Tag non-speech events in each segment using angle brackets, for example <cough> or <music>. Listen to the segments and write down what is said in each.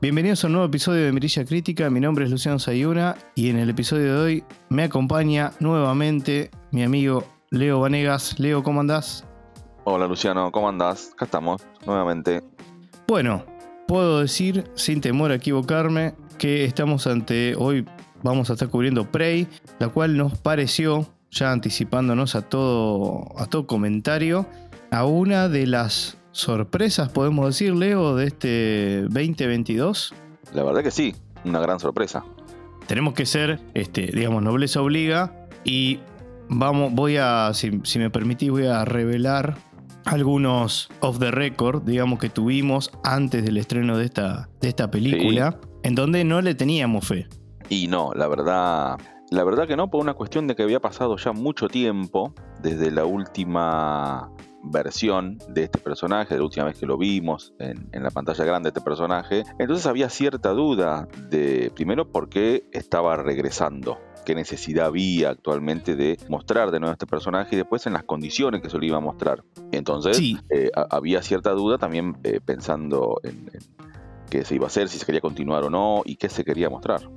Bienvenidos a un nuevo episodio de Mirilla Crítica. Mi nombre es Luciano Sayuna y en el episodio de hoy me acompaña nuevamente mi amigo Leo Vanegas. Leo, ¿cómo andás? Hola Luciano, ¿cómo andás? Acá estamos, nuevamente. Bueno, puedo decir, sin temor a equivocarme, que estamos ante, hoy vamos a estar cubriendo Prey, la cual nos pareció, ya anticipándonos a todo, a todo comentario, a una de las sorpresas, podemos decir, Leo, de este 2022. La verdad que sí, una gran sorpresa. Tenemos que ser, este, digamos, nobleza obliga y vamos, voy a, si, si me permitís, voy a revelar algunos off the record, digamos, que tuvimos antes del estreno de esta, de esta película, en donde no le teníamos fe. Y no, la verdad, la verdad que no, por una cuestión de que había pasado ya mucho tiempo desde la última versión de este personaje, de la última vez que lo vimos en, en, la pantalla grande de este personaje. Entonces había cierta duda de, primero, por qué estaba regresando qué necesidad había actualmente de mostrar de nuevo este personaje y después en las condiciones que se lo iba a mostrar. Entonces Sí. eh, a- había cierta duda también eh, pensando en, en qué se iba a hacer, si se quería continuar o no y qué se quería mostrar.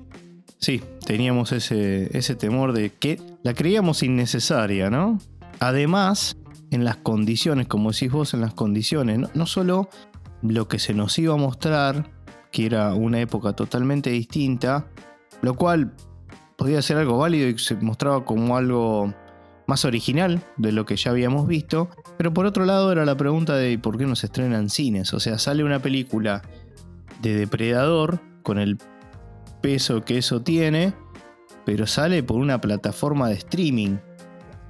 Sí, teníamos ese, ese temor de que la creíamos innecesaria, ¿no? Además, en las condiciones, como decís vos, en las condiciones, no, no solo lo que se nos iba a mostrar, que era una época totalmente distinta, lo cual podía ser algo válido y se mostraba como algo más original de lo que ya habíamos visto, pero por otro lado era la pregunta de ¿por qué no se estrenan cines? O sea, sale una película de Depredador con el peso que eso tiene, pero sale por una plataforma de streaming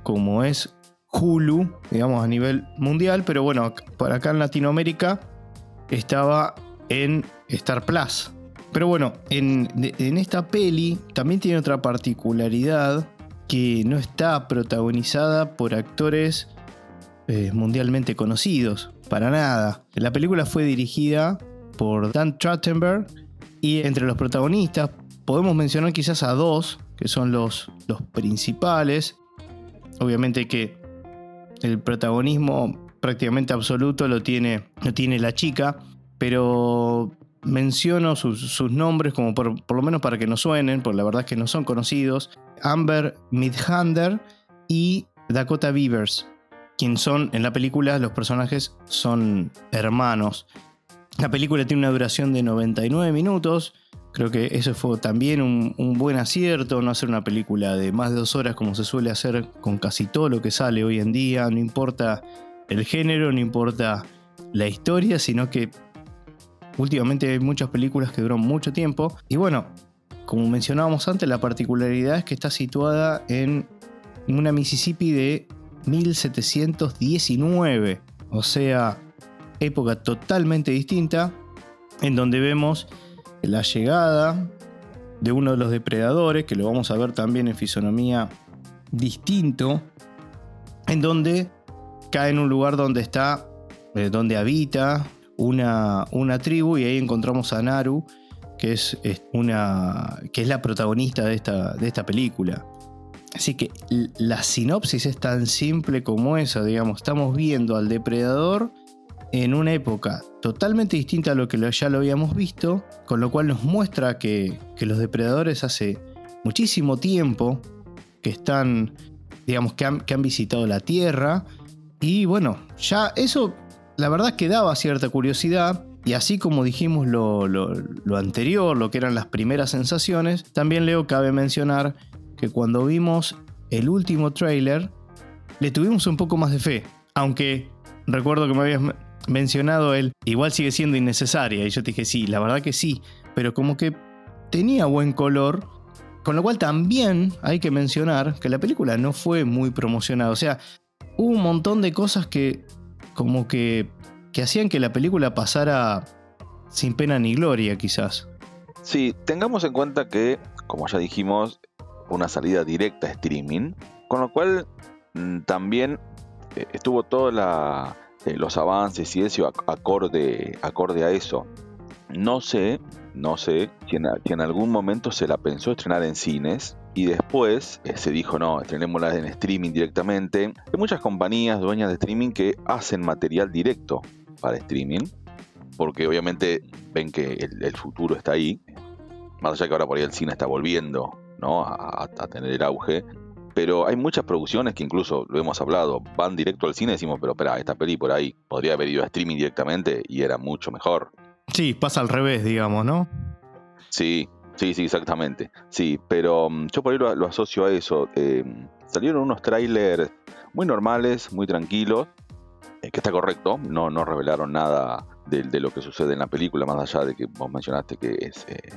como es Hulu, digamos a nivel mundial, pero bueno, para acá en Latinoamérica estaba en Star Plus. Pero bueno, en, en esta peli también tiene otra particularidad que no está protagonizada por actores eh, mundialmente conocidos, para nada. La película fue dirigida por Dan Trachtenberg y entre los protagonistas podemos mencionar quizás a dos, que son los, los principales. Obviamente que el protagonismo prácticamente absoluto lo tiene, lo tiene la chica, pero menciono sus, nombres como por, por lo menos para que no suenen, porque la verdad es que no son conocidos. Amber Midhander y Dakota Beavers, quien son en la película los personajes son hermanos. La película tiene una duración de 99 minutos. Creo que eso fue también un, buen acierto, no hacer una película de más de dos horas como se suele hacer con casi todo lo que sale hoy en día. No importa el género, no importa la historia, sino que últimamente hay muchas películas que duran mucho tiempo. Y bueno, como mencionábamos antes, la particularidad es que está situada en una Mississippi de 1719. O sea, época totalmente distinta, en donde vemos la llegada de uno de los depredadores, que lo vamos a ver también en fisonomía distinto, en donde cae en un lugar donde está, eh, donde habita una, una tribu, y ahí encontramos a Naru, que es, una, que es la protagonista de esta, de esta película. Así que la sinopsis es tan simple como esa, digamos, estamos viendo al depredador en una época totalmente distinta a lo que ya lo habíamos visto, con lo cual nos muestra que, que los depredadores hace muchísimo tiempo que están, digamos, que han, que han visitado la Tierra, y bueno, ya eso la verdad que daba cierta curiosidad, y así como dijimos lo, lo- lo anterior, lo que eran las primeras sensaciones, también Leo cabe mencionar que cuando vimos el último tráiler, le tuvimos un poco más de fe. Aunque recuerdo que me habías mencionado el, igual sigue siendo innecesaria. Y yo te dije, sí, la verdad que sí. Pero como que tenía buen color. Con lo cual también hay que mencionar que la película no fue muy promocionada. O sea, hubo un montón de cosas que como que, que hacían que la película pasara sin pena ni gloria quizás. Sí, tengamos en cuenta que, como ya dijimos, una salida directa a streaming, con lo cual mm, también eh, estuvo todos los avances y eso ac- acorde, acorde a eso. No sé, no sé si en, en algún momento se la pensó estrenar en cines y después eh, se dijo no, estrenémosla en streaming directamente. Hay muchas compañías dueñas de streaming que hacen material directo para streaming porque obviamente ven que el, futuro está ahí, más allá que ahora por ahí el cine está volviendo ¿no? a, tener el auge, pero hay muchas producciones que incluso lo hemos hablado, van directo al cine y decimos, pero espera, esta peli por ahí podría haber ido a streaming directamente y era mucho mejor. Sí, pasa al revés, digamos, ¿no? Sí, sí, sí, exactamente. Sí, pero mm, yo por ahí lo, asocio a eso. Eh, salieron unos trailers muy normales, muy tranquilos, eh, que está correcto, no, no revelaron nada de, lo que sucede en la película, más allá de que vos mencionaste que es eh,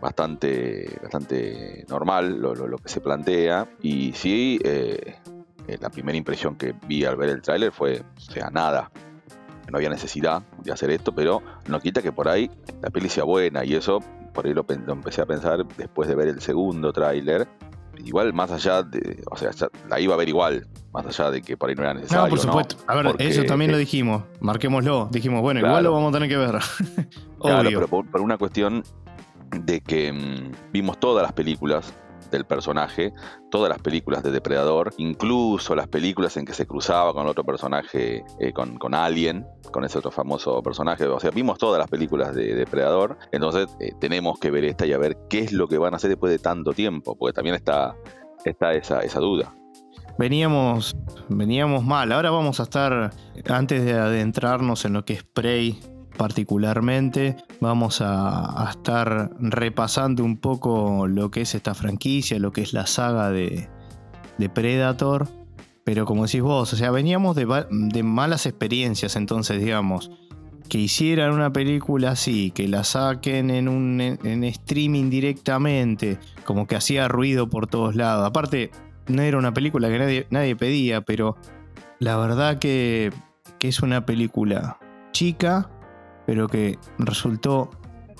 bastante, bastante normal lo, lo, que se plantea. Y sí, la primera impresión que vi al ver el tráiler fue, o sea, nada, no había necesidad de hacer esto, pero no quita que por ahí la peli sea buena y eso por ahí lo, empecé a pensar después de ver el segundo tráiler. Igual más allá de, o sea, la iba a ver igual, más allá de que por ahí no era necesario. No, por supuesto. A ver, eso también lo dijimos, marquémoslo. Dijimos, bueno, igual lo vamos a tener que ver. <laughs> claro, pero por, una cuestión de que mm, vimos todas las películas del personaje, todas las películas de Depredador, incluso las películas en que se cruzaba con otro personaje, eh, con, con, Alien, con ese otro famoso personaje. O sea, vimos todas las películas de Depredador, entonces eh, tenemos que ver esta y a ver qué es lo que van a hacer después de tanto tiempo, porque también está, está esa, esa duda. Veníamos, veníamos mal, ahora vamos a estar, antes de adentrarnos en lo que es Prey particularmente. Vamos a, estar repasando un poco lo que es esta franquicia, lo que es la saga de, Predator. Pero como decís vos, o sea, veníamos de, malas experiencias, entonces digamos, que hicieran una película así, que la saquen en un streaming directamente, como que hacía ruido por todos lados. Aparte, no era una película que nadie, nadie pedía, pero la verdad que es una película chica, pero que resultó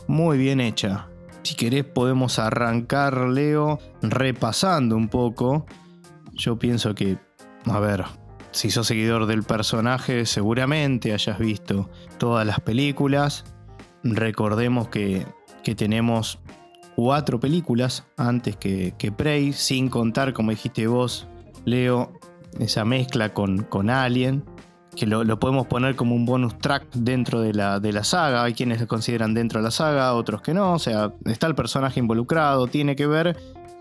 muy bien hecha. Si querés podemos arrancar, Leo, repasando un poco. Yo pienso que, a ver, si sos seguidor del personaje, seguramente hayas visto todas las películas. Recordemos que, tenemos cuatro películas antes que, que, Prey, sin contar, como dijiste vos, Leo, esa mezcla con, con Alien que lo, podemos poner como un bonus track dentro de la, de la saga. Hay quienes lo consideran dentro de la saga, otros que no. O sea, está el personaje involucrado, tiene que ver,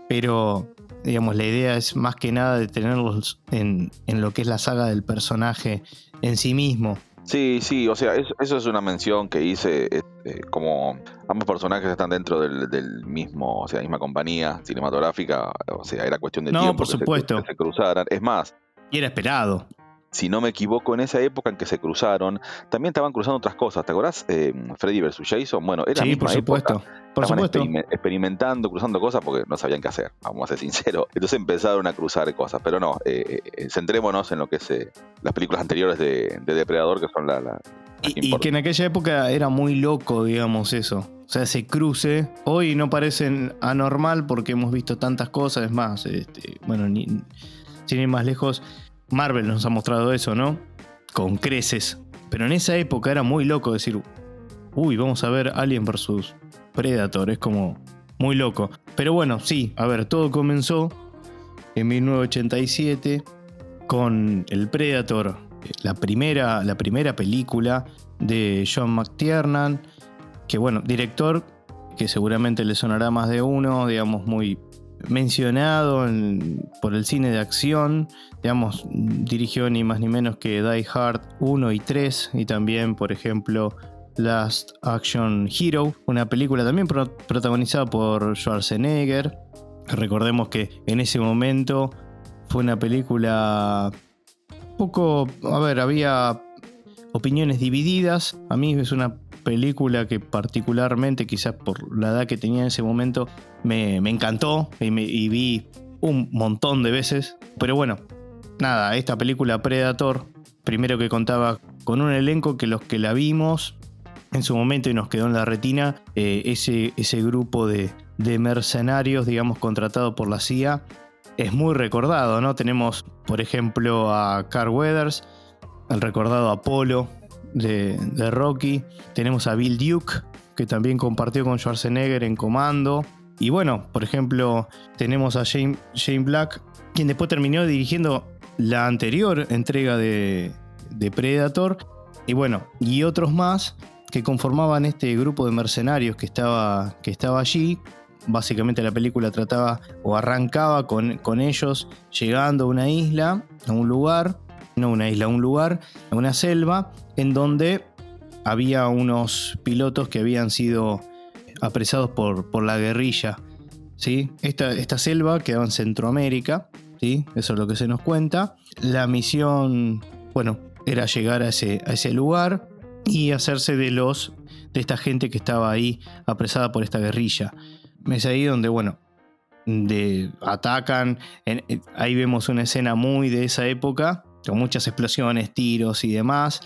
pero digamos, la idea es más que nada de tenerlos en, lo que es la saga del personaje en sí mismo. Sí, sí, o sea, eso, es una mención que hice, este, como ambos personajes están dentro del, mismo, o sea, misma compañía cinematográfica, o sea, era cuestión de tiempo por supuesto. que se cruzaran. Es más, y era esperado si no me equivoco, en esa época en que se cruzaron, también estaban cruzando otras cosas. ¿Te acordás? Eh, Freddy vs. Jason. Bueno, era sí, por supuesto. por supuesto. experimentando, cruzando cosas porque no sabían qué hacer, vamos a ser sinceros. Entonces empezaron a cruzar cosas. Pero no, eh, eh, centrémonos en lo que es las películas anteriores de, Depredador, que son la. y, que en aquella época era muy loco, digamos, eso. O sea, ese cruce. Hoy no parecen anormal porque hemos visto tantas cosas. Es más, este, bueno, ni, sin ir más lejos Marvel nos ha mostrado eso, ¿no? Con creces. Pero en esa época era muy loco decir, uy, vamos a ver Alien vs. Predator. Es como muy loco. Pero bueno, sí, a ver, todo comenzó en 1987 con El Predator, la primera, la primera película de John McTiernan, que bueno, director que seguramente le sonará más de uno, digamos, muy mencionado por el cine de acción. Digamos, dirigió ni más ni menos que Die Hard 1 y 3 y también, por ejemplo, Last Action Hero, una película también protagonizada por Schwarzenegger. Recordemos que en ese momento fue una película poco, a ver, había opiniones divididas. A mí es una película que particularmente, quizás por la edad que tenía en ese momento, me, encantó y, vi un montón de veces. Pero bueno, nada, esta película Predator, primero que contaba con un elenco que los que la vimos en su momento y nos quedó en la retina, eh, ese, ese grupo de, de mercenarios, digamos, contratado por la CIA, es muy recordado, ¿no? Tenemos, por ejemplo, a Carl Weathers, el recordado Apolo, de, Rocky. Tenemos a Bill Duke, que también compartió con Schwarzenegger en comando. Y bueno, por ejemplo, tenemos a Shane, Black, quien después terminó dirigiendo la anterior entrega de, Predator. y bueno, y otros más que conformaban este grupo de mercenarios que estaba, que estaba allí. Básicamente la película trataba o arrancaba con, con ellos llegando a una isla, a un lugar, no una isla, a un lugar, a una selva, en donde había unos pilotos que habían sido apresados por, por la guerrilla. ¿sí? Esta, esta selva quedaba en Centroamérica, ¿sí? eso es lo que se nos cuenta. La misión, bueno, era llegar a ese, a ese lugar y hacerse de los de esta gente que estaba ahí apresada por esta guerrilla. Es ahí donde, bueno, de, atacan. ahí vemos una escena muy de esa época, con muchas explosiones, tiros y demás.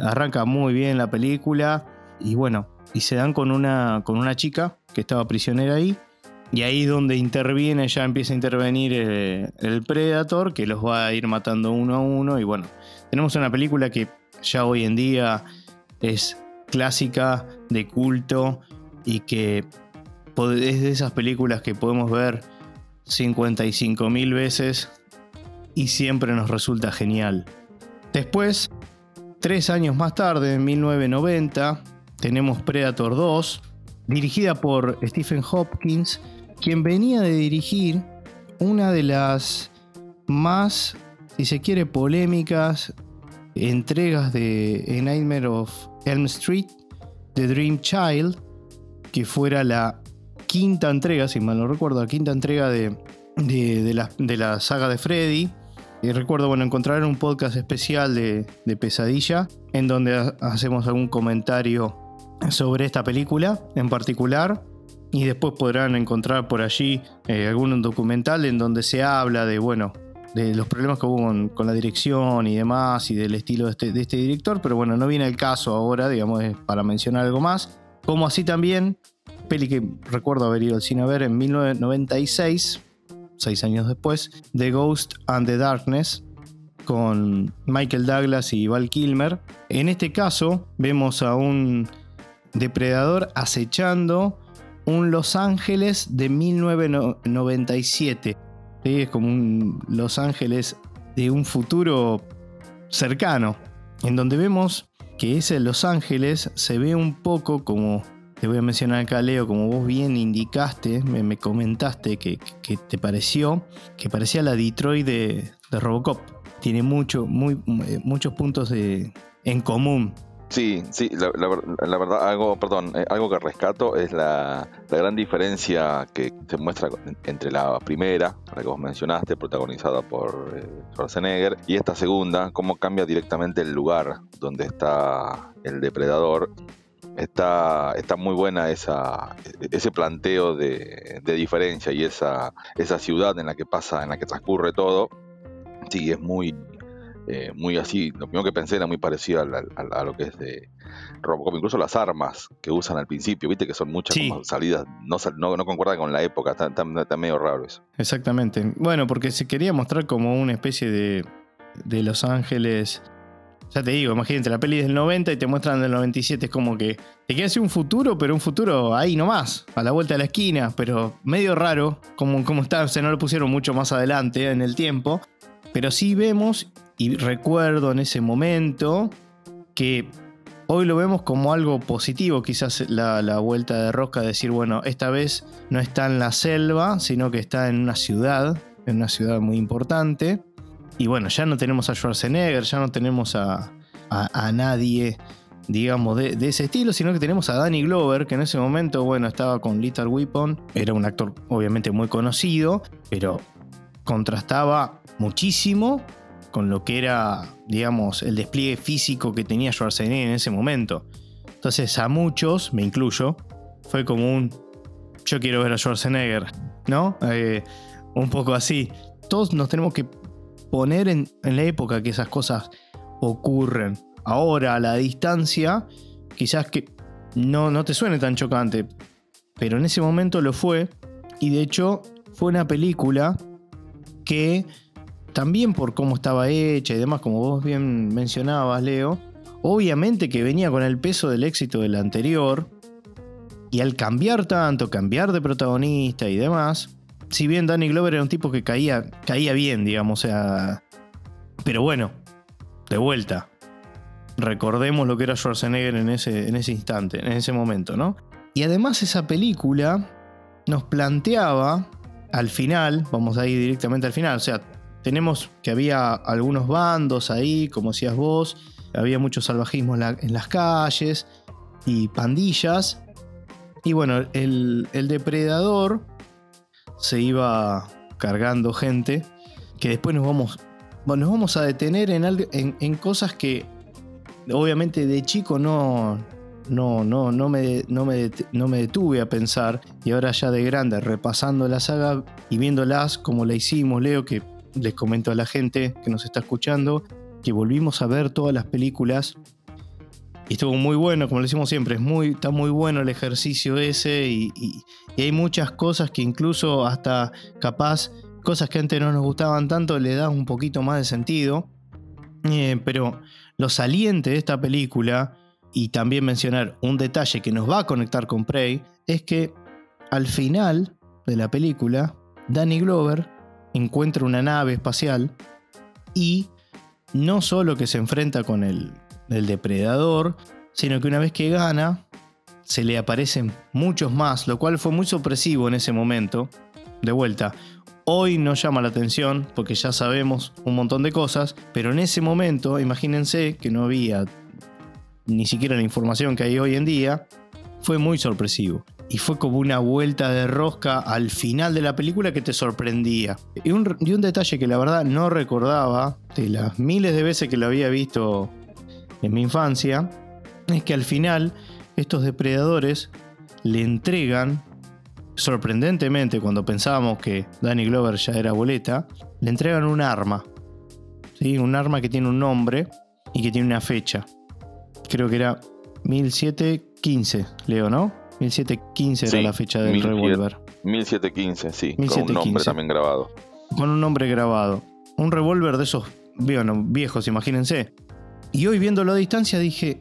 Arranca muy bien la película y bueno, y se dan con una, con una chica que estaba prisionera ahí. Y ahí donde interviene, ya empieza a intervenir el, el Predator, que los va a ir matando uno a uno. Y bueno, tenemos una película que ya hoy en día es clásica, de culto, y que es de esas películas que podemos ver 55 mil veces y siempre nos resulta genial. Después, tres años más tarde, en 1990, tenemos Predator 2, dirigida por Stephen Hopkins, quien venía de dirigir una de las más, si se quiere, polémicas entregas de Nightmare of Elm Street, The Dream Child, que fuera la quinta entrega, si mal no recuerdo, la quinta entrega de, de, la, de la, saga de Freddy. Y recuerdo, bueno, encontrar un podcast especial de, de Pesadilla, en donde hacemos algún comentario sobre esta película en particular. Y después podrán encontrar por allí eh, algún documental en donde se habla de, bueno, de los problemas que hubo con, la dirección y demás y del estilo de este, de este, director, pero bueno, no viene el caso ahora, digamos, para mencionar algo más. Como así también, peli que recuerdo haber ido al cine a ver en 1996, seis años después, The Ghost and the Darkness, con Michael Douglas y Val Kilmer. En este caso, vemos a un depredador acechando un Los Ángeles de 1997. Es como un Los Ángeles de un futuro cercano, en donde vemos que ese Los Ángeles se ve un poco como, te voy a mencionar acá Leo, como vos bien indicaste, me, comentaste que, te pareció, que parecía la Detroit de, Robocop. Tiene mucho, muy, muchos puntos en común Sí, sí, la, verdad, algo, perdón, eh, algo que rescato es la, gran diferencia que se muestra entre la primera, la que vos mencionaste, protagonizada por eh, Schwarzenegger, y esta segunda, cómo cambia directamente el lugar donde está el depredador. Está, está muy buena esa, ese planteo de, diferencia y esa, esa ciudad en la que pasa, en la que transcurre todo. Sí, es muy, eh, muy así, lo primero que pensé era muy parecido a, lo que es de Robocop, incluso las armas que usan al principio, viste que son muchas salidas, no, no, no, concuerdan con la época, está, medio raro eso. Exactamente, bueno, porque se quería mostrar como una especie de, de Los Ángeles, ya te digo, imagínate, la peli del 90 y te muestran del 97, es como que te quiere decir un futuro, pero un futuro ahí nomás, a la vuelta de la esquina, pero medio raro, como, como está, se no lo pusieron mucho más adelante en el tiempo, pero sí vemos y recuerdo en ese momento que hoy lo vemos como algo positivo, quizás la, vuelta de rosca, decir, bueno, esta vez no está en la selva, sino que está en una ciudad, en una ciudad muy importante. Y bueno, ya no tenemos a Schwarzenegger, ya no tenemos a, nadie, digamos, de, de, ese estilo, sino que tenemos a Danny Glover, que en ese momento, bueno, estaba con Little Weapon, era un actor obviamente muy conocido, pero contrastaba muchísimo con lo que era, digamos, el despliegue físico que tenía Schwarzenegger en ese momento. Entonces a muchos, me incluyo, fue como un, yo quiero ver a Schwarzenegger, ¿no? Eh, un poco así. Todos nos tenemos que poner en, la época que esas cosas ocurren. Ahora, a la distancia, quizás que no, no te suene tan chocante, pero en ese momento lo fue. Y de hecho, fue una película que también por cómo estaba hecha y demás, como vos bien mencionabas, Leo, obviamente que venía con el peso del éxito del anterior, y al cambiar tanto, cambiar de protagonista y demás, si bien Danny Glover era un tipo que caía, caía bien, digamos, o sea, pero bueno, de vuelta, recordemos lo que era Schwarzenegger en ese, en ese instante, en ese momento, ¿no? Y además esa película nos planteaba al final, vamos a ir directamente al final, o sea, tenemos que había algunos bandos ahí, como decías vos, había mucho salvajismo en, las calles y pandillas. Y bueno, el, depredador se iba cargando gente que después nos vamos, nos vamos a detener en, en, cosas que obviamente de chico no, no, no, no, me, no, me, no me detuve a pensar y ahora ya de grande repasando la saga y viéndolas como la hicimos, Leo, que les comento a la gente que nos está escuchando que volvimos a ver todas las películas y estuvo muy bueno, como decimos siempre, muy, está muy bueno el ejercicio ese y, hay muchas cosas que incluso hasta capaz, cosas que antes no nos gustaban tanto, le da un poquito más de sentido. Eh, pero lo saliente de esta película, y también mencionar un detalle que nos va a conectar con Prey, es que al final de la película, Danny Glover encuentra una nave espacial y no solo que se enfrenta con el, depredador, sino que una vez que gana, se le aparecen muchos más, lo cual fue muy sorpresivo en ese momento. De vuelta, hoy no llama la atención porque ya sabemos un montón de cosas, pero en ese momento, imagínense que no había ni siquiera la información que hay hoy en día, fue muy sorpresivo y fue como una vuelta de rosca al final de la película que te sorprendía. Y un, detalle que la verdad no recordaba de las miles de veces que lo había visto en mi infancia, es que al final estos depredadores le entregan, sorprendentemente cuando pensábamos que Danny Glover ya era boleta, le entregan un arma. ¿sí? Un arma que tiene un nombre y que tiene una fecha. Creo que era 1715, Leo, ¿no? 1715 era la fecha del revólver. 1715, sí, con un nombre también grabado. Con un nombre grabado. Un revólver de esos viejos, imagínense. Y hoy viéndolo a distancia dije,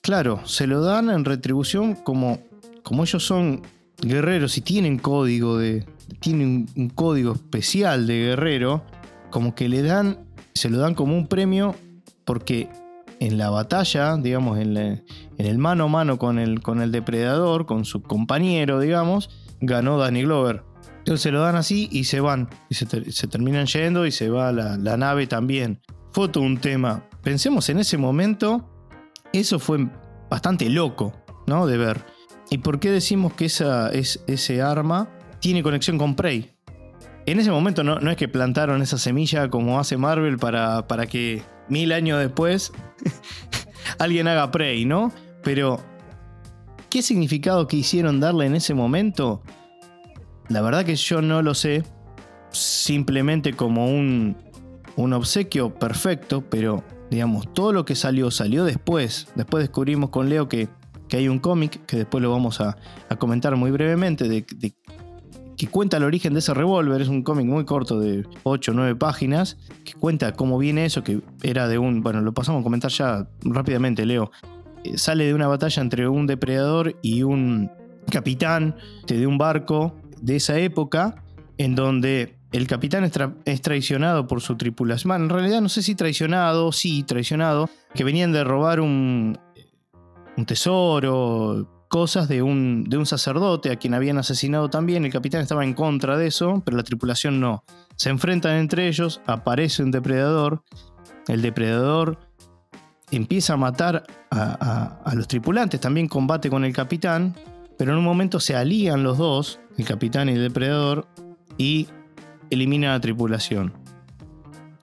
claro, se lo dan en retribución como, como ellos son guerreros y tienen código de. Tienen un código especial de guerrero. Como que le dan. Se lo dan como un premio porque en la batalla, digamos, en, el mano a mano con el, con el depredador, con su compañero, digamos, ganó Danny Glover. Entonces se lo dan así y se van. Y se, terminan yendo y se va la, nave también. Todo un tema. Pensemos en ese momento, eso fue bastante loco, ¿no? De ver. ¿Y por qué decimos que esa, es, ese arma tiene conexión con Prey? En ese momento no, no es que plantaron esa semilla como hace Marvel para, para que mil años después <laughs> alguien haga Prey, ¿no? Pero, ¿qué significado quisieron darle en ese momento? La verdad que yo no lo sé. Simplemente como un, un obsequio perfecto, pero digamos, todo lo que salió salió después. Después descubrimos con Leo que, que hay un cómic, que después lo vamos a, comentar muy brevemente, de, que cuenta el origen de ese revólver. Es un cómic muy corto de 8 o 9 páginas, que cuenta cómo viene eso, que era de un... Bueno, lo pasamos a comentar ya rápidamente, Leo. Eh, sale de una batalla entre un depredador y un capitán de un barco de esa época, en donde el capitán es, traicionado por su tripulación. en realidad no sé si traicionado, sí, traicionado, que venían de robar un, tesoro, cosas de un, de un sacerdote a quien habían asesinado también. El capitán estaba en contra de eso, pero la tripulación no. Se enfrentan entre ellos, aparece un depredador. El depredador empieza a matar a, a, los tripulantes, también combate con el capitán, pero en un momento se alían los dos, el capitán y el depredador, y elimina la tripulación.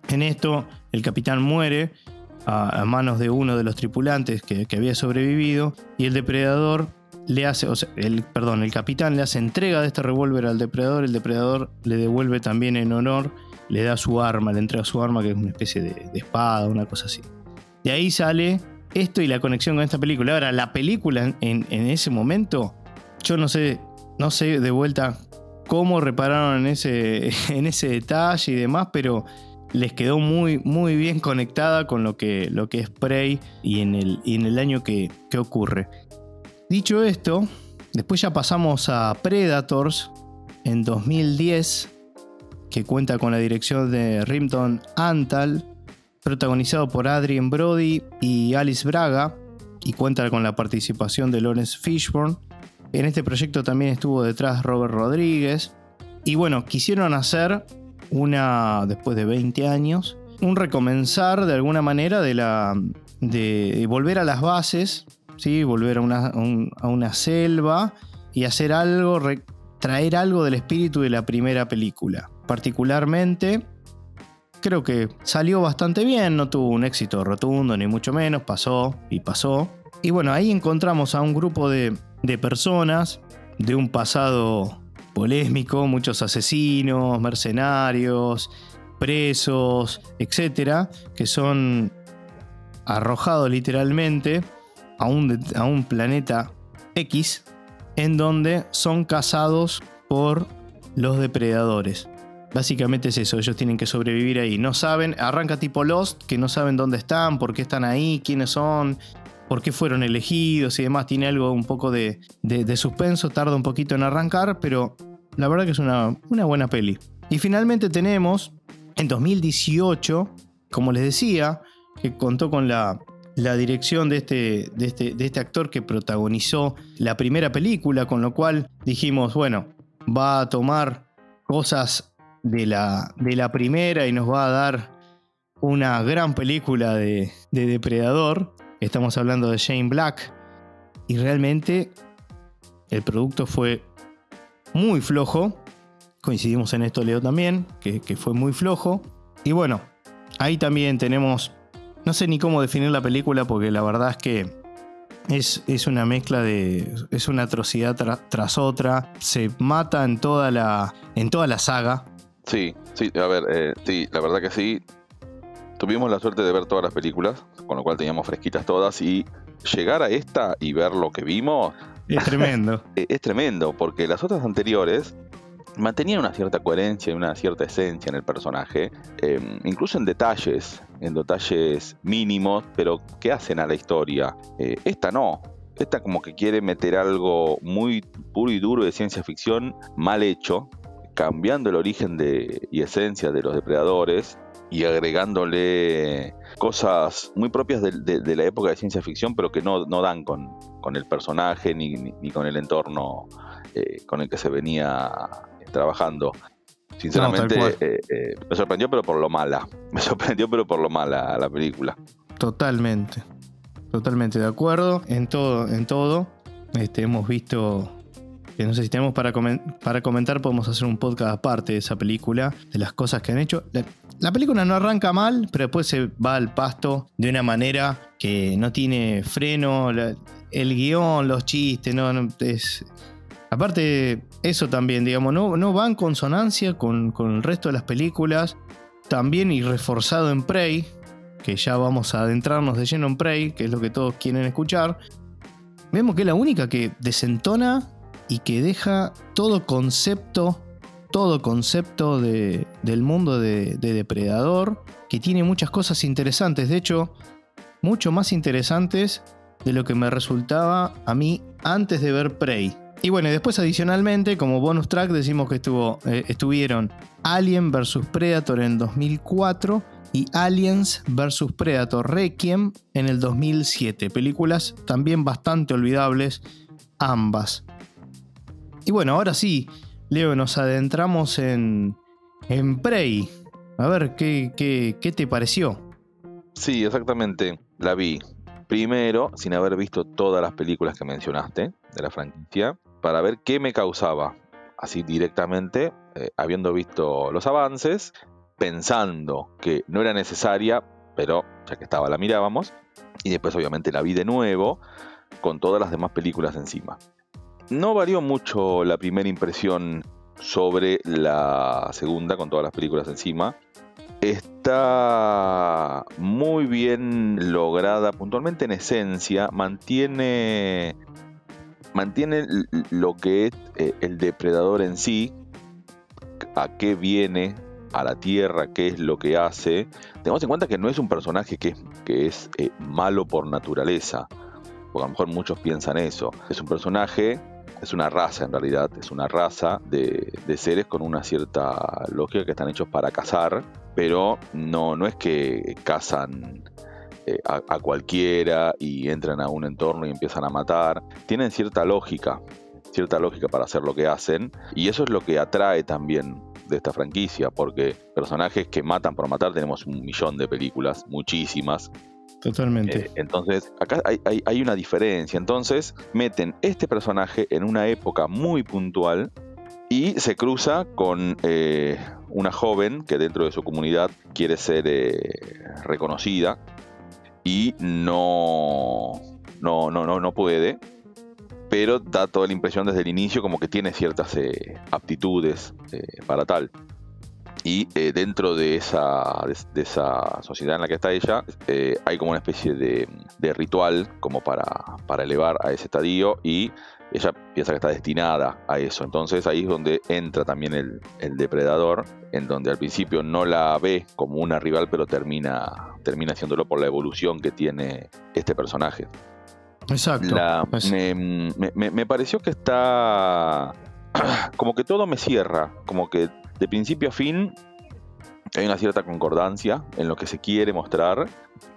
En esto, el capitán muere a, manos de uno de los tripulantes que, había sobrevivido y el depredador le hace, o sea, el, perdón, el capitán le hace entrega de este revólver al depredador, el depredador le devuelve también en honor, le da su arma, le entrega su arma que es una especie de, espada, una cosa así. De ahí sale esto y la conexión con esta película. Ahora, la película en, ese momento, yo no sé, no sé de vuelta cómo repararon en ese, <laughs> en ese detalle y demás, pero les quedó muy, muy bien conectada con lo que, lo que es Prey y en el, y en el año que, que ocurre. Dicho esto, después ya pasamos a Predators en 2010, que cuenta con la dirección de Rimton Antal, protagonizado por Adrien Brody y Alice Braga, y cuenta con la participación de Lawrence Fishburne. En este proyecto también estuvo detrás Robert Rodríguez. Y bueno, quisieron hacer una, después de 20 años, un recomenzar de alguna manera de la de volver a las bases, ¿sí? volver a una, a una selva y hacer algo, traer algo del espíritu de la primera película. Particularmente, creo que salió bastante bien, no tuvo un éxito rotundo, ni mucho menos, pasó y pasó. Y bueno, ahí encontramos a un grupo de, de personas de un pasado polémico, muchos asesinos, mercenarios, presos, etcétera, que son arrojados literalmente a un, a un planeta X en donde son cazados por los depredadores. Básicamente es eso, ellos tienen que sobrevivir ahí. No saben, arranca tipo Lost, que no saben dónde están, por qué están ahí, quiénes son, por qué fueron elegidos y demás. Tiene algo un poco de, suspenso, tarda un poquito en arrancar, pero la verdad que es una, buena peli. Y finalmente tenemos, en 2018, como les decía, que contó con la, dirección de este, de, este, de este actor que protagonizó la primera película, con lo cual dijimos, bueno, va a tomar cosas de la, de la primera y nos va a dar una gran película de, de Depredador. Estamos hablando de Shane Black. Y realmente el producto fue muy flojo. Coincidimos en esto, Leo, también, que, fue muy flojo. Y bueno, ahí también tenemos, no sé ni cómo definir la película, porque la verdad es que es, es una mezcla de, es una atrocidad tras otra. Se mata en toda la, en toda la saga. Sí, sí, a ver, eh, sí, la verdad que sí. Tuvimos la suerte de ver todas las películas, con lo cual teníamos fresquitas todas y llegar a esta y ver lo que vimos. Es tremendo. <laughs> es tremendo, porque las otras anteriores mantenían una cierta coherencia y una cierta esencia en el personaje, em, incluso en detalles, en detalles mínimos, pero que hacen a la historia. Eh, esta no. Esta como que quiere meter algo muy puro y duro de ciencia ficción mal hecho, cambiando el origen de, y esencia de los depredadores y agregándole cosas muy propias de, la época de ciencia ficción, pero que no, dan con, el personaje ni, con el entorno eh, con el que se venía trabajando. Sinceramente, eh, eh, me sorprendió, pero por lo mala. <laughs> Me sorprendió, pero por lo mala la película. Totalmente. Totalmente de acuerdo. En todo, en todo. Este, hemos visto que no sé si tenemos para, para comentar, podemos hacer un podcast aparte de esa película, de las cosas que han hecho. La, película no arranca mal, pero después se va al pasto de una manera que no tiene freno, el guion, los chistes, no, es... Aparte, eso también, digamos, no, no va en consonancia con, con el resto de las películas. También y reforzado en Prey, que ya vamos a adentrarnos de lleno en Prey, que es lo que todos quieren escuchar. Vemos que es la única que desentona y que deja todo concepto, todo concepto de, del mundo de, depredador, que tiene muchas cosas interesantes, de hecho, mucho más interesantes de lo que me resultaba a mí antes de ver Prey. Y bueno, después adicionalmente, como bonus track, decimos que estuvo, eh, estuvieron Alien vs Predator en 2004 y Aliens vs Predator Requiem en el 2007. Películas también bastante olvidables, ambas. Y bueno, ahora sí, Leo, nos adentramos en, en Prey. A ver, ¿qué, qué, te pareció? Sí, exactamente. La vi primero sin haber visto todas las películas que mencionaste de la franquicia, para ver qué me causaba. Así directamente, eh, habiendo visto los avances, pensando que no era necesaria, pero ya que estaba la mirábamos, y después obviamente la vi de nuevo con todas las demás películas encima. No varió mucho la primera impresión sobre la segunda, con todas las películas encima. Está muy bien lograda, puntualmente en esencia, mantiene, mantiene lo que es eh, el depredador en sí, a qué viene a la Tierra, qué es lo que hace. Tenemos en cuenta que no es un personaje que, que es eh, malo por naturaleza, porque a lo mejor muchos piensan eso. Es un personaje es una raza en realidad, es una raza de, seres con una cierta lógica que están hechos para cazar, pero no, no es que cazan eh, a, cualquiera y entran a un entorno y empiezan a matar. Tienen cierta lógica, cierta lógica para hacer lo que hacen y eso es lo que atrae también de esta franquicia, porque personajes que matan por matar tenemos un millón de películas, muchísimas, Totalmente. Eh, entonces, acá hay, una diferencia. Entonces, meten este personaje en una época muy puntual y se cruza con eh, una joven que dentro de su comunidad quiere ser eh, reconocida y no, no, no, no, no puede. Pero da toda la impresión desde el inicio como que tiene ciertas aptitudes para tal y eh, dentro de esa, de, esa sociedad en la que está ella eh, hay como una especie de, ritual como para, para, elevar a ese estadio y ella piensa que está destinada a eso. Entonces ahí es donde entra también el, depredador, en donde al principio no la ve como una rival, pero termina, termina haciéndolo por la evolución que tiene este personaje. Exacto. me, me pareció que está <clears throat> como que todo me cierra, como que de principio a fin hay una cierta concordancia en lo que se quiere mostrar.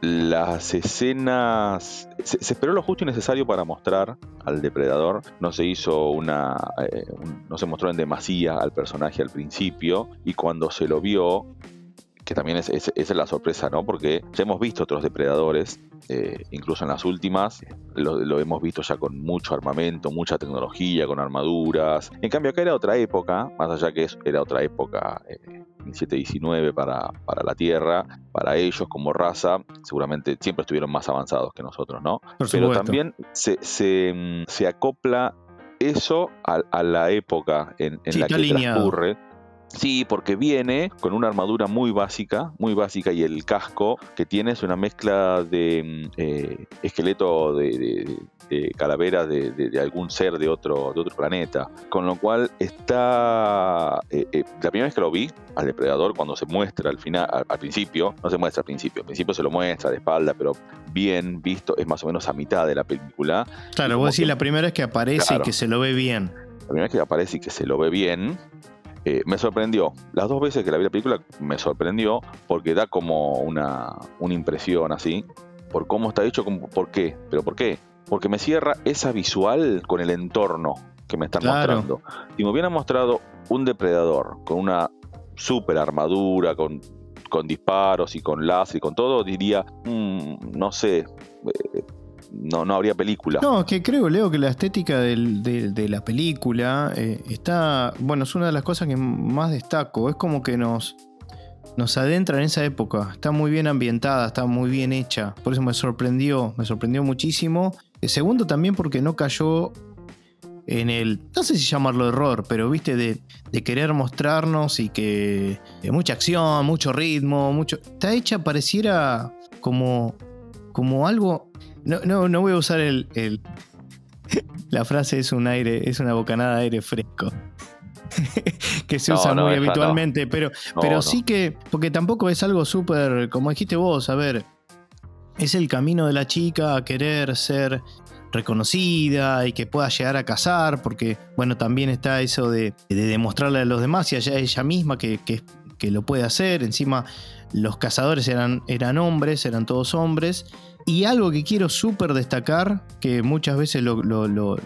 Las escenas. Se, esperó lo justo y necesario para mostrar al depredador. No se hizo una. Eh, no se mostró en demasía al personaje al principio. Y cuando se lo vio, que también es, esa es la sorpresa, ¿no? Porque ya hemos visto otros depredadores, eh, incluso en las últimas, lo, hemos visto ya con mucho armamento, mucha tecnología, con armaduras. En cambio, acá era otra época, más allá que era otra época, eh, 1719 para, para la Tierra, para ellos como raza, seguramente siempre estuvieron más avanzados que nosotros, ¿no? Pero también se, se, acopla eso a, la época en, la que transcurre Sí, porque viene con una armadura muy básica, muy básica, y el casco que tiene es una mezcla de mm, eh, esqueleto de, calavera de, algún ser de otro, de otro planeta. Con lo cual está. Eh, eh, la primera vez que lo vi al depredador, cuando se muestra al final, al, principio, no se muestra al principio, al principio se lo muestra de espalda, pero bien visto, es más o menos a mitad de la película. Claro, vos decís la primera vez que aparece y que se lo ve bien. La primera vez que aparece y que se lo ve bien, eh, me sorprendió. Las dos veces que la vi la película me sorprendió porque da como una, una impresión así. Por cómo está hecho, por qué. ¿Pero por qué? Porque me cierra esa visual con el entorno que me están mostrando. Si me hubieran mostrado un depredador con una super armadura, con, con disparos y con láser y con todo, diría, mm, no sé, eh, no, no habría película. No, que creo, Leo, que la estética de, la película eh, está, bueno, es una de las cosas que más destaco. Es como que nos, nos adentra en esa época. Está muy bien ambientada, está muy bien hecha. Por eso me sorprendió, me sorprendió muchísimo. El segundo también porque no cayó en el, no sé si llamarlo error, pero viste, de, de querer mostrarnos y que mucha acción, mucho ritmo, mucho... Está hecha, pareciera como, como algo no, no, no voy a usar el, <laughs> La frase es un aire, es una bocanada de aire fresco. <laughs> que se usa muy habitualmente, pero, pero sí que, porque tampoco es algo súper, como dijiste vos, a ver, es el camino de la chica a querer ser reconocida y que pueda llegar a casar, porque, bueno, también está eso de, demostrarle a los demás y a ella, misma que, que, lo puede hacer. Encima, los cazadores eran, eran hombres, eran todos hombres, y algo que quiero súper destacar, que muchas veces lo,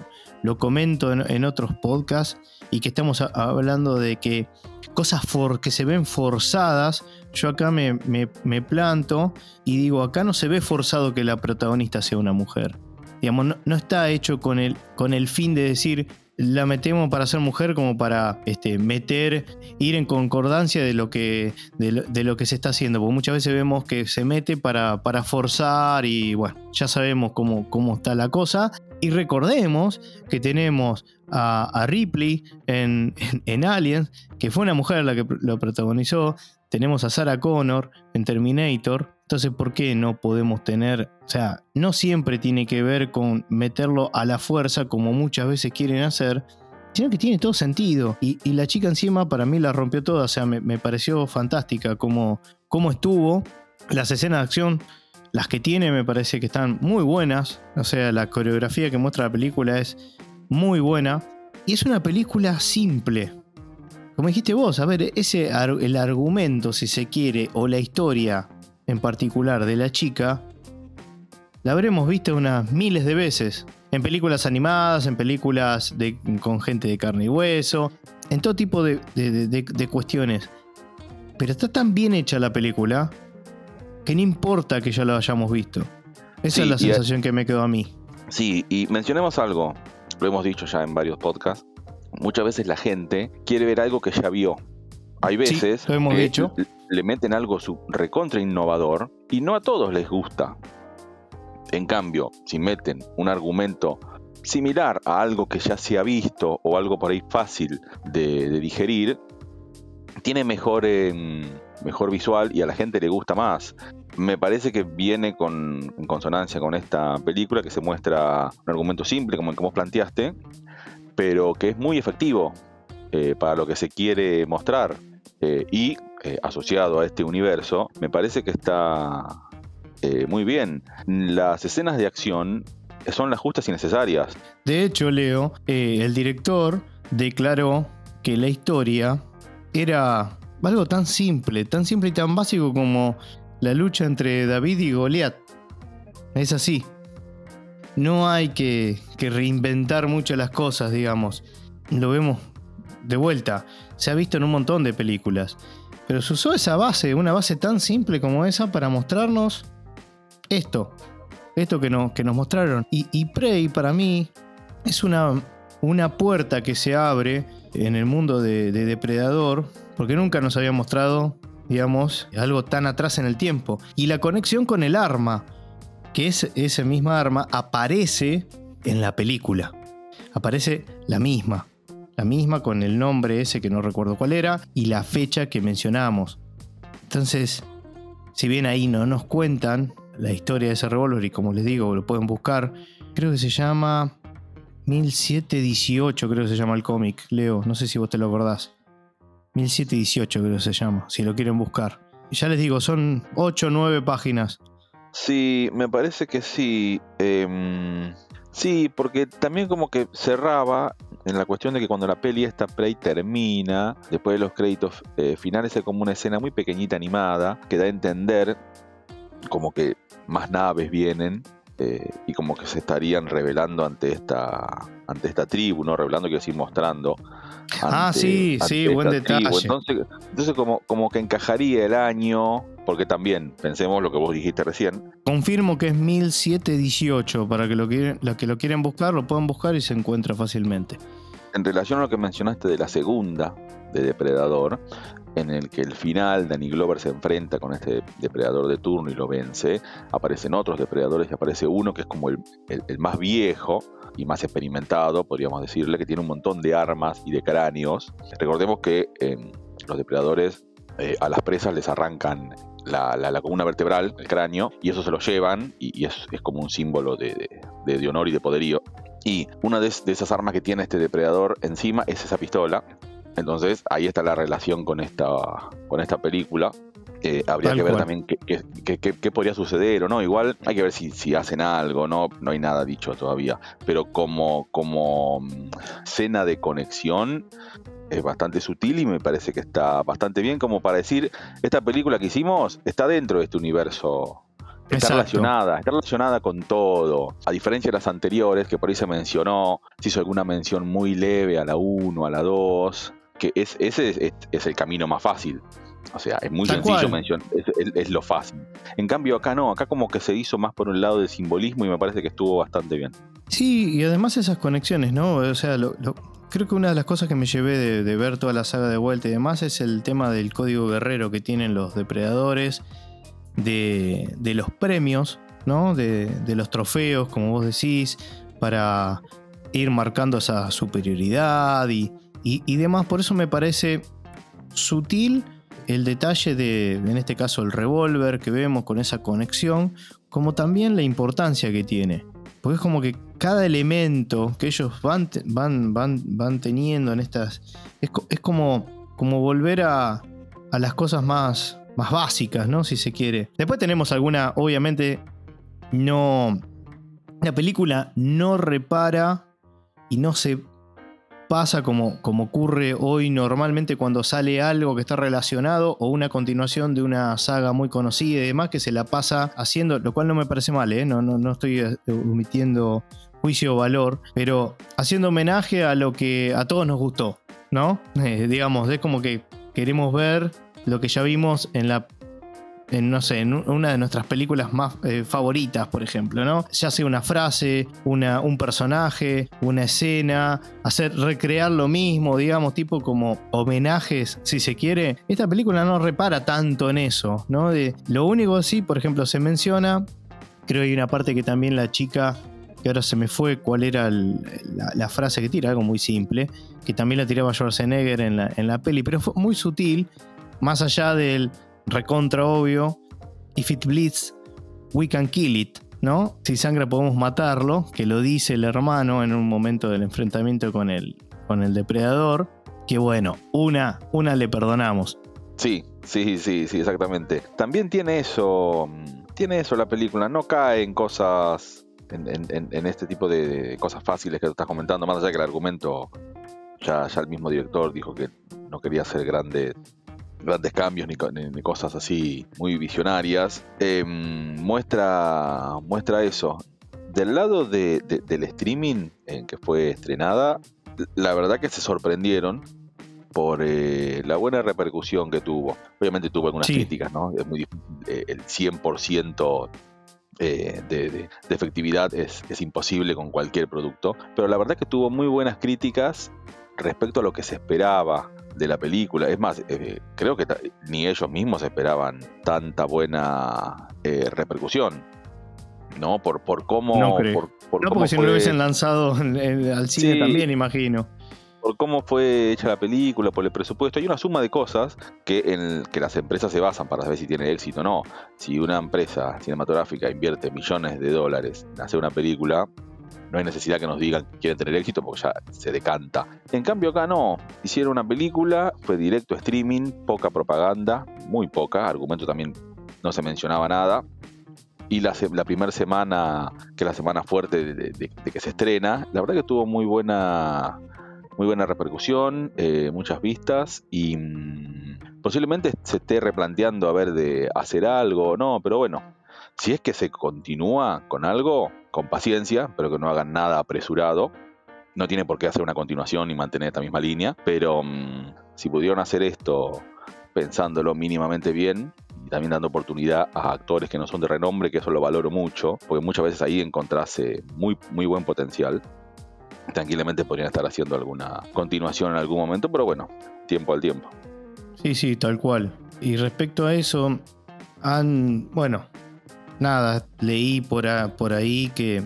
comento en, otros podcasts y que estamos hablando de que cosas que se ven forzadas, yo acá me, planto y digo, acá no se ve forzado que la protagonista sea una mujer. Digamos, no, está hecho con el, con el fin de decir, la metemos para ser mujer como para este, meter, ir en concordancia de lo que, de lo, que se está haciendo. Porque muchas veces vemos que se mete para, para forzar y bueno, ya sabemos cómo, cómo está la cosa. Y recordemos que tenemos a, Ripley en, en, Aliens, que fue una mujer la que lo protagonizó. Tenemos a Sarah Connor en Terminator. Entonces, ¿por qué no podemos tener, o sea, no siempre tiene que ver con meterlo a la fuerza como muchas veces quieren hacer, sino que tiene todo sentido. Y, la chica encima para mí la rompió toda, o sea, me, pareció fantástica como, cómo estuvo. Las escenas de acción, las que tiene, me parece que están muy buenas. O sea, la coreografía que muestra la película es muy buena. Y es una película simple. Como dijiste vos, a ver, ese el argumento, si se quiere, o la historia en particular de la chica, la habremos visto unas miles de veces. En películas animadas, en películas de, con gente de carne y hueso, en todo tipo de, de cuestiones. Pero está tan bien hecha la película que no importa que ya lo hayamos visto. Esa es la sensación que me quedó a mí. Sí, y mencionemos algo, lo hemos dicho ya en varios podcasts. Muchas veces la gente quiere ver algo que ya vio. Hay veces hemos dicho. le meten algo recontra innovador y no a todos les gusta. En cambio, si meten un argumento similar a algo que ya se ha visto o algo por ahí fácil de digerir, tiene mejor, em, mejor visual y a la gente le gusta más. Me parece que viene con, en consonancia con esta película que se muestra un argumento simple, como el que vos planteaste, pero que es muy efectivo eh, para lo que se quiere mostrar. Eh, y eh, asociado a este universo, me parece que está muy bien. Las escenas de acción son las justas y necesarias. De hecho, Leo, el director declaró que la historia era algo tan simple, tan simple y tan básico como la lucha entre David y Goliat. Es así. No hay que, reinventar mucho las cosas, digamos. Lo vemos de vuelta. Se ha visto en un montón de películas. Pero se usó esa base, una base tan simple como esa, para mostrarnos esto. Esto que, que nos mostraron. Y, Prey, para mí, es una, una puerta que se abre en el mundo de, Depredador, porque nunca nos había mostrado, digamos, algo tan atrás en el tiempo. Y la conexión con el arma, que es esa misma arma, aparece en la película. Aparece la misma. La misma con el nombre ese que no recuerdo cuál era y la fecha que mencionamos. Entonces, si bien ahí no nos cuentan la historia de ese revólver y como les digo, lo pueden buscar, creo que se llama 1718 creo que se llama el cómic, Leo, no sé si vos te lo acordás. 1718 creo que se llama, si lo quieren buscar. Ya les digo, son 8 o 9 páginas. Sí, me parece que sí. Em, sí, porque también como que cerraba en la cuestión de que cuando la peli esta play termina, después de los créditos eh, finales hay como una escena muy pequeñita animada que da a entender como que más naves vienen eh, y como que se estarían revelando ante esta ante esta tribu, ¿no? Revelando, quiero decir, mostrando. ah, sí, sí, buen detalle. Entonces, entonces como, como que encajaría el año, porque también, pensemos lo que vos dijiste recién. Confirmo que es 1718, para que lo, quieren, los que lo quieren buscar, lo puedan buscar y se encuentra fácilmente. En relación a lo que mencionaste de la segunda, de Depredador, en el que el final Danny Glover se enfrenta con este depredador de turno y lo vence, aparecen otros depredadores y aparece uno que es como el, más viejo y más experimentado, podríamos decirle, que tiene un montón de armas y de cráneos. Recordemos que em, los depredadores eh, a las presas les arrancan la, columna vertebral, el cráneo, y eso se lo llevan y, es, como un símbolo de, honor y de poderío. Y una de, esas armas que tiene este depredador encima es esa pistola, entonces ahí está la relación con esta, con esta película. Eh, habría que ver también qué, podría suceder o no. Igual hay que ver si, si, hacen algo, ¿no? No hay nada dicho todavía. Pero como, como mm, cena de conexión es bastante sutil y me parece que está bastante bien como para decir, esta película que hicimos está dentro de este universo Está relacionada, está relacionada con todo. A diferencia de las anteriores, que por ahí se mencionó, se hizo alguna mención muy leve a la 1, a la 2 que es, ese es, el camino más fácil. O sea, es muy sencillo mencionar, es, lo fácil. En cambio, acá no, acá como que se hizo más por un lado del simbolismo y me parece que estuvo bastante bien. Sí, y además esas conexiones, ¿no? O sea, creo que una de las cosas que me llevé de, ver toda la saga de vuelta y demás es el tema del código guerrero que tienen los depredadores, de, los premios, ¿no? De, de los trofeos, como vos decís, para ir marcando esa superioridad y y, demás. Por eso me parece sutil el detalle de, en este caso, el revólver que vemos con esa conexión, como también la importancia que tiene. Porque es como que cada elemento que ellos van, van, van, van teniendo en estas. Es, como, como volver a, a las cosas más, más básicas, ¿no? Si se quiere. Después tenemos alguna, obviamente, no. La película no repara y no se pasa como, como ocurre hoy normalmente cuando sale algo que está relacionado o una continuación de una saga muy conocida y demás que se la pasa haciendo, lo cual no me parece mal, ¿eh? no, no, no estoy eh, omitiendo juicio o valor, pero haciendo homenaje a lo que a todos nos gustó, ¿no? <laughs> Eh, digamos, es como que queremos ver lo que ya vimos en la en, no sé, en una de nuestras películas más eh, favoritas, por ejemplo, ¿no? Ya sea una frase, una, un personaje, una escena, hacer recrear lo mismo, digamos, tipo como homenajes, si se quiere. Esta película no repara tanto en eso, ¿no? De, lo único sí, por ejemplo, se menciona, creo que hay una parte que también la chica que ahora se me fue cuál era la, frase que tira, algo muy simple, que también la tiraba Schwarzenegger en la, en la peli, pero fue muy sutil, más allá del recontra obvio. If it bleeds, we can kill it. ¿No? Si sangra podemos matarlo, que lo dice el hermano en un momento del enfrentamiento con el, con el depredador. Que bueno, una, una le perdonamos. Sí, sí, sí, sí, exactamente. También tiene eso, tiene eso la película, no cae en cosas, en, este tipo de cosas fáciles que tú estás comentando, más allá que el argumento, ya, ya el mismo director dijo que no quería hacer grandes grandes cambios ni, cosas así muy visionarias, em, muestra, muestra eso. Del lado del streaming en que fue estrenada, la verdad que se sorprendieron por eh, la buena repercusión que tuvo. Obviamente tuvo algunas críticas, ¿no? Es muy eh, el 100% eh, de, de, efectividad es, es, imposible con cualquier producto, pero la verdad que tuvo muy buenas críticas respecto a lo que se esperaba de la película. Es más, eh, creo que ni ellos mismos esperaban tanta buena eh, repercusión. ¿No? Por, por cómo. No, por, no porque si no lo hubiesen lanzado al cine también, imagino. Por cómo fue hecha la película, por el presupuesto. Hay una suma de cosas que, en que las empresas se basan para saber si tiene éxito o no. Si una empresa cinematográfica invierte millones de dólares en hacer una película, no hay necesidad que nos digan que quieren tener éxito porque ya se decanta. En cambio acá no, hicieron una película, fue directo streaming, poca propaganda, muy poca, argumento también no se mencionaba nada. Y la, primera semana, que es la semana fuerte de, que se estrena, la verdad que tuvo muy buena, muy buena repercusión, eh, muchas vistas y mm, posiblemente se esté replanteando a ver de hacer algo o no, pero bueno, si es que se continúa con algo, con paciencia, pero que no hagan nada apresurado. No tiene por qué hacer una continuación y mantener esta misma línea, pero mm, si pudieron hacer esto pensándolo mínimamente bien y también dando oportunidad a actores que no son de renombre, que eso lo valoro mucho, porque muchas veces ahí encontrase muy, muy buen potencial. Tranquilamente podrían estar haciendo alguna continuación en algún momento, pero bueno, tiempo al tiempo. Sí, sí, tal cual. Y respecto a eso, han, bueno, nada, leí por, por ahí que,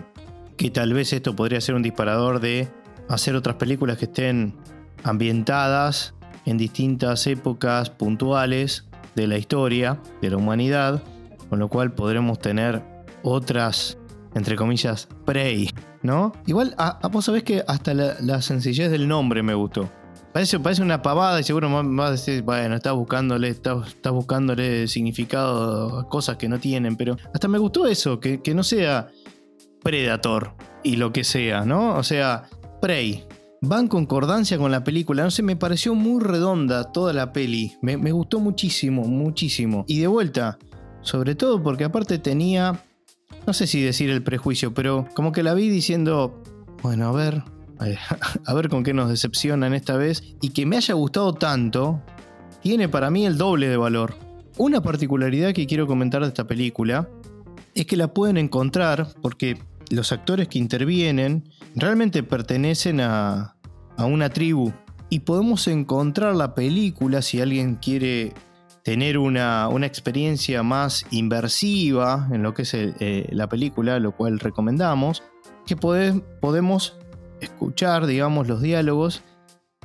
que tal vez esto podría ser un disparador de hacer otras películas que estén ambientadas en distintas épocas puntuales de la historia, de la humanidad, con lo cual podremos tener otras, entre comillas, Prey, ¿no? Igual, a, vos sabés que hasta la, sencillez del nombre me gustó. Parece, parece una pavada y seguro vas a decir, bueno, estás buscándole, está buscándole significado a cosas que no tienen, pero hasta me gustó eso, que, no sea Predator y lo que sea, ¿no? O sea, Prey. Va en concordancia con la película, no sé, me pareció muy redonda toda la peli, me, me gustó muchísimo, muchísimo. Y de vuelta, sobre todo porque aparte tenía, no sé si decir el prejuicio, pero como que la vi diciendo, bueno, a ver, <laughs> a ver con qué nos decepcionan esta vez, y que me haya gustado tanto, tiene para mí el doble de valor. Una particularidad que quiero comentar de esta película es que la pueden encontrar porque los actores que intervienen realmente pertenecen a, una tribu y podemos encontrar la película si alguien quiere tener una, experiencia más inversiva en lo que es eh, la película, lo cual recomendamos, que podemos escuchar, digamos, los diálogos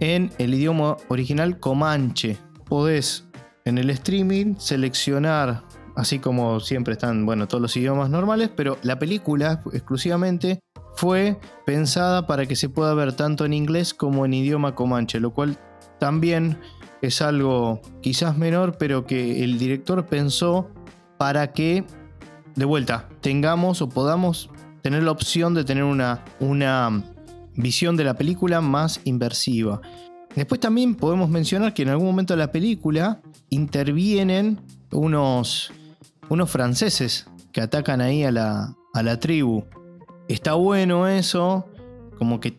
en el idioma original comanche. Podés en el streaming seleccionar, así como siempre están, bueno, todos los idiomas normales, pero la película exclusivamente fue pensada para que se pueda ver tanto en inglés como en idioma comanche, lo cual también es algo quizás menor, pero que el director pensó para que, de vuelta, tengamos o podamos tener la opción de tener una, una visión de la película más inversiva. Después también podemos mencionar que en algún momento de la película intervienen unos, unos franceses que atacan ahí a la, a la tribu. Está bueno eso, como que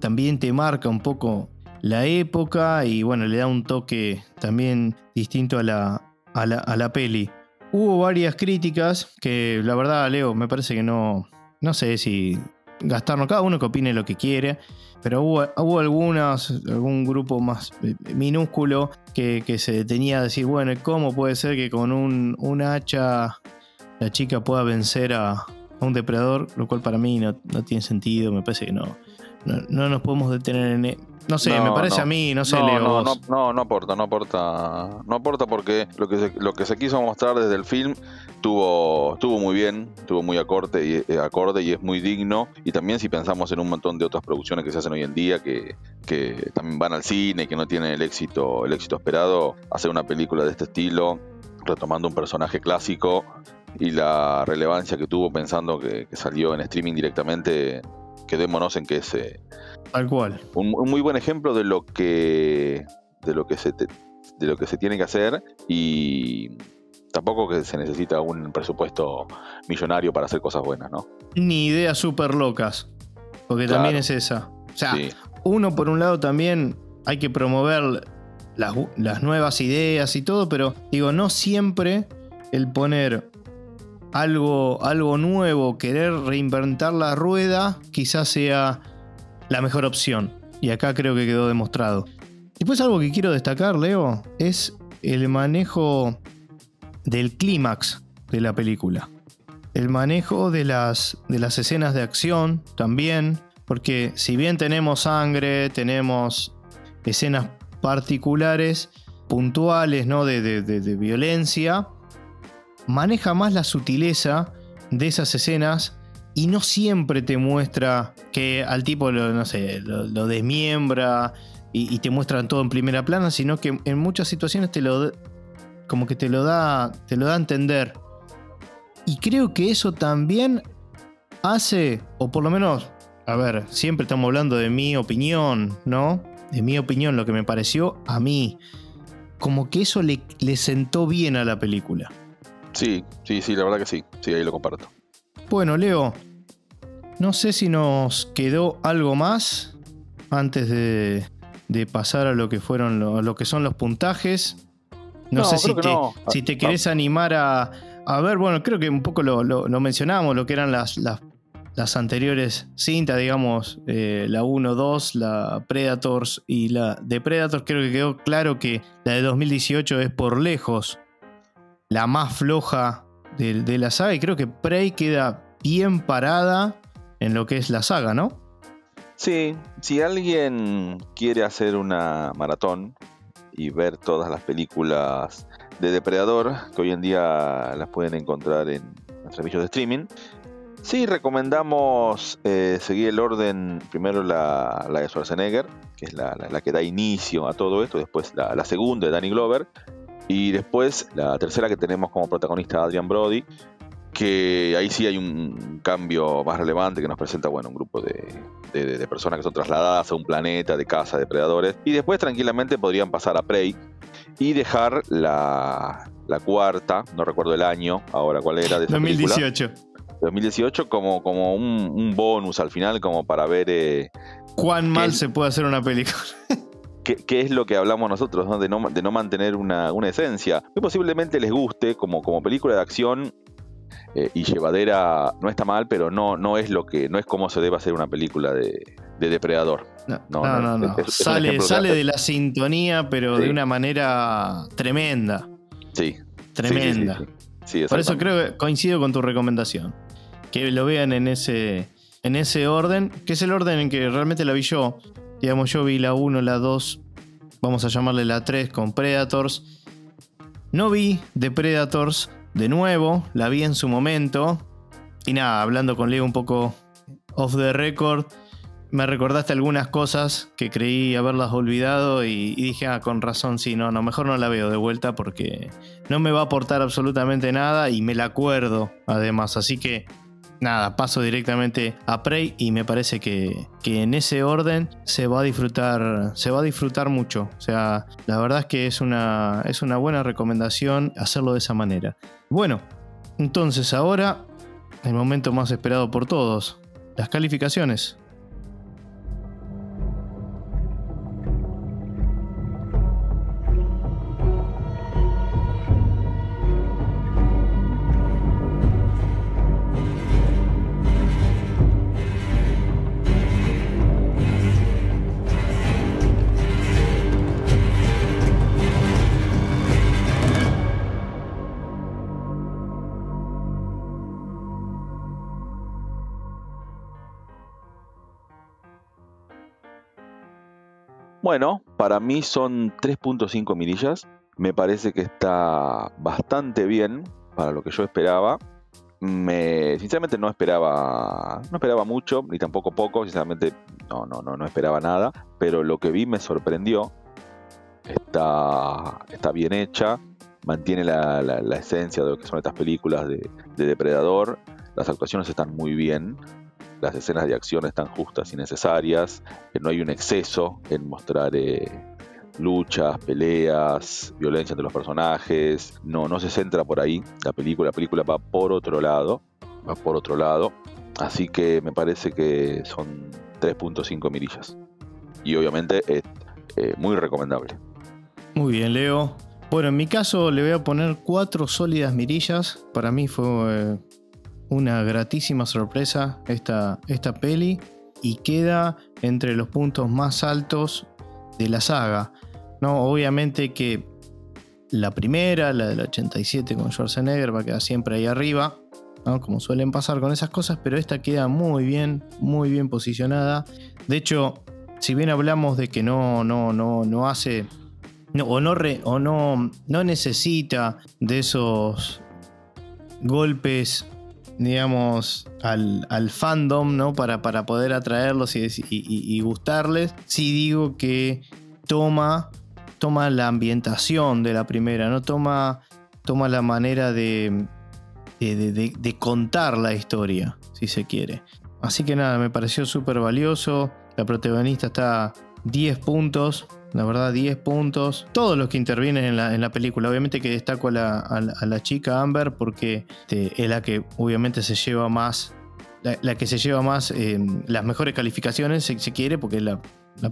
también te marca un poco la época y bueno, le da un toque también distinto a la, a la, a la peli. Hubo varias críticas que la verdad, Leo, me parece que no, no sé si gastarnos, cada uno que opine lo que quiere, pero hubo, hubo algunas, algún grupo más eh, minúsculo que, se detenía a decir, bueno, ¿cómo puede ser que con un, hacha la chica pueda vencer a, un depredador? Lo cual para mí no, tiene sentido, me parece que no, no, nos podemos detener en... No sé, me parece a mí, no sé, Leo. No, no, no, no aporta, no aporta. No aporta porque lo que se, lo que se quiso mostrar desde el film tuvo, estuvo muy bien, estuvo muy acorde y, eh, acorde y es muy digno. Y también si pensamos en un montón de otras producciones que se hacen hoy en día, que, que también van al cine y que no tienen el éxito, el éxito esperado, hacer una película de este estilo, retomando un personaje clásico y la relevancia que tuvo pensando que, salió en streaming directamente, quedémonos en que es eh, Tal cual. Un, muy buen ejemplo de lo que de lo que se de lo que se tiene que hacer y tampoco que se necesita un presupuesto millonario para hacer cosas buenas, ¿no? Ni ideas súper locas, porque también es esa. O sea, uno por un lado también hay que promover las, las nuevas ideas y todo, pero digo, no siempre el poner algo, algo nuevo, querer reinventar la rueda, quizás sea la mejor opción. Y acá creo que quedó demostrado. Después algo que quiero destacar, Leo, es el manejo del clímax de la película. El manejo de las, de las escenas de acción también, porque si bien tenemos sangre, tenemos escenas particulares, puntuales, ¿no? De, de violencia, maneja más la sutileza de esas escenas y no siempre te muestra que al tipo lo, no sé, lo, desmiembra y, te muestran todo en primera plana, sino que en muchas situaciones te lo como que te lo da te lo da a entender. Y creo que eso también hace o por lo menos, a ver, siempre estamos hablando de mi opinión, ¿no? De mi opinión, lo que me pareció a mí. Como que eso le, le sentó bien a la película. Sí, sí, sí, la verdad que sí. Sí, ahí lo comparto. Bueno, Leo, no sé si nos quedó algo más antes de, pasar a lo que fueron lo, que son los puntajes. No, sé si te, si te, querés animar a, a, ver, bueno, creo que un poco lo, mencionamos, lo que eran las, las, anteriores cintas, digamos, eh, la 1, 2, la Predators y la de Predators. Creo que quedó claro que la de 2018 es por lejos la más floja de, la saga y creo que Prey queda bien parada en lo que es la saga, ¿no? Sí, si alguien quiere hacer una maratón y ver todas las películas de Depredador, que hoy en día las pueden encontrar en, servicios de streaming, sí recomendamos eh, seguir el orden, primero la, de Schwarzenegger, que es la, que da inicio a todo esto, después la, la segunda de Danny Glover, y después la tercera que tenemos como protagonista Adrian Brody, que ahí sí hay un cambio más relevante que nos presenta, bueno, un grupo de, personas que son trasladadas a un planeta de caza de depredadores. Y después tranquilamente podrían pasar a Prey y dejar la, cuarta, no recuerdo el año, ahora cuál era, de 2018. 2018 como, como un, bonus al final, como para ver... Eh, Cuán mal se puede hacer una película. <laughs> qué, es lo que hablamos nosotros, De, no, de no mantener una, esencia. Que posiblemente les guste como, como película de acción eh, y llevadera no está mal, pero no, no es lo que, no es como se debe hacer una película de, depredador. No, no, no. sale sale de la sintonía, pero de una manera tremenda. Sí. Tremenda. Por eso creo que coincido con tu recomendación. Que lo vean en ese, en ese orden, que es el orden en que realmente la vi yo. Digamos, yo vi la 1, la 2, vamos a llamarle la 3 con Predators. No vi The Predators, de nuevo, la vi en su momento. Y nada, hablando con Leo un poco off the record, me recordaste algunas cosas que creí haberlas olvidado y, dije, ah, con razón, sí, no, no, mejor no la veo de vuelta porque no me va a aportar absolutamente nada y me la acuerdo además. Así que nada, paso directamente a Prey y me parece que, que, en ese orden se va a disfrutar, se va a disfrutar mucho. O sea, la verdad es que es una, es una buena recomendación hacerlo de esa manera. Bueno, entonces ahora el momento más esperado por todos, las calificaciones. Bueno, para mí son 3.5 mirillas. Me parece que está bastante bien para lo que yo esperaba. Me, sinceramente no esperaba, no esperaba mucho, ni tampoco poco, sinceramente no, no, no, no esperaba nada, pero lo que vi me sorprendió. Está, está bien hecha, mantiene la, esencia de lo que son estas películas de Depredador. Las actuaciones están muy bien las escenas de acción están justas y necesarias, que no hay un exceso en mostrar eh, luchas, peleas, violencia entre los personajes, no, no se centra por ahí la película, la película va por otro lado, va por otro lado, así que me parece que son 3.5 mirillas y obviamente es eh, muy recomendable. Muy bien, Leo. Bueno, en mi caso le voy a poner cuatro sólidas mirillas. Para mí fue eh, una gratísima sorpresa esta, esta peli y queda entre los puntos más altos de la saga. ¿no? Obviamente que la primera, la del 87 con Schwarzenegger, va a quedar siempre ahí arriba, ¿no? como suelen pasar con esas cosas, pero esta queda muy bien, muy bien posicionada. De hecho, si bien hablamos de que no, no, no, no hace o, no, o no, no necesita de esos golpes digamos, al, fandom, ¿no? Para, para poder atraerlos y, gustarles. Sí digo que toma, toma la ambientación de la primera, ¿no? Toma, toma la manera de, de, de contar la historia, si se quiere. Así que nada, me pareció súper valioso. La protagonista está 10 puntos la verdad, 10 puntos. Todos los que intervienen en la, película. Obviamente que destaco a la, chica Amber porque este, es la que obviamente se lleva más. La, que se lleva más eh, las mejores calificaciones, se quiere, porque es la,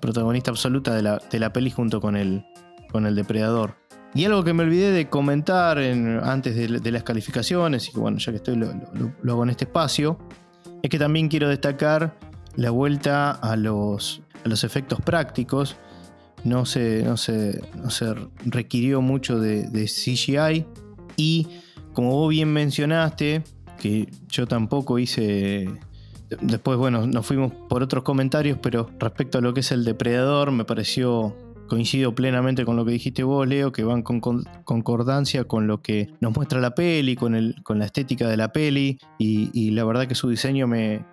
protagonista absoluta de la, de la peli junto con el, con el depredador. Y algo que me olvidé de comentar antes de, las calificaciones, y que bueno, ya que estoy lo, lo, hago en este espacio, es que también quiero destacar la vuelta a los, a los efectos prácticos no se, no se, no se requirió mucho de, CGI y como vos bien mencionaste, que yo tampoco hice Después, bueno, nos fuimos por otros comentarios, pero respecto a lo que es el depredador, me pareció, coincido plenamente con lo que dijiste vos, Leo, que van con, concordancia con lo que nos muestra la peli, con, el, con la estética de la peli, y, la verdad que su diseño me,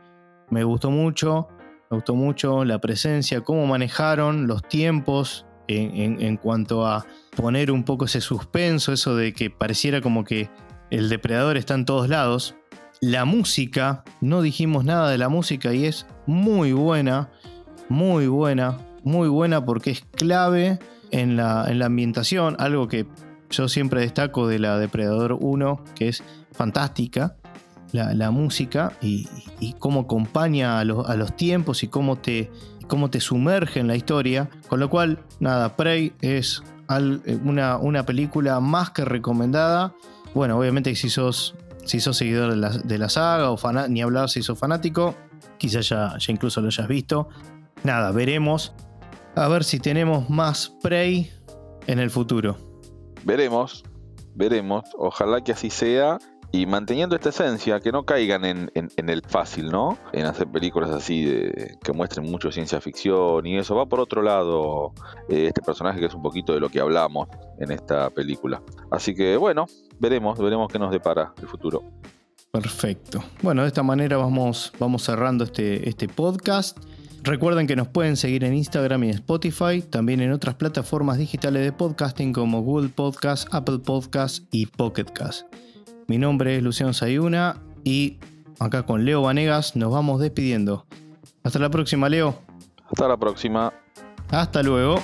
me gustó mucho. Me gustó mucho la presencia, cómo manejaron los tiempos en, cuanto a poner un poco ese suspenso, eso de que pareciera como que el depredador está en todos lados. La música, no dijimos nada de la música y es muy buena, muy buena, muy buena porque es clave en la, en la ambientación, algo que yo siempre destaco de la Depredador 1, que es fantástica la, música y, cómo acompaña a, los tiempos y cómo te, cómo te sumerge en la historia. Con lo cual, nada, Prey es eh, una, una película más que recomendada. Bueno, obviamente si sos, si sos seguidor de la, de la saga o ni hablar si sos fanático, quizás ya, ya incluso lo hayas visto. Nada, veremos. A ver si tenemos más Prey en el futuro. Veremos, veremos. Ojalá que así sea y manteniendo esta esencia, que no caigan en, el fácil, ¿no? En hacer películas así de, que muestren mucho ciencia ficción y eso. Va por otro lado eh, este personaje que es un poquito de lo que hablamos en esta película. Así que bueno, veremos, veremos qué nos depara el futuro. Perfecto. Bueno, de esta manera vamos, vamos cerrando este, este podcast. Recuerden que nos pueden seguir en Instagram y Spotify, también en otras plataformas digitales de podcasting como Google Podcast, Apple Podcast y Pocket Cast. Mi nombre es Luciano Sayuna y acá con Leo Vanegas, nos vamos despidiendo. Hasta la próxima, Leo. Hasta la próxima. Hasta luego.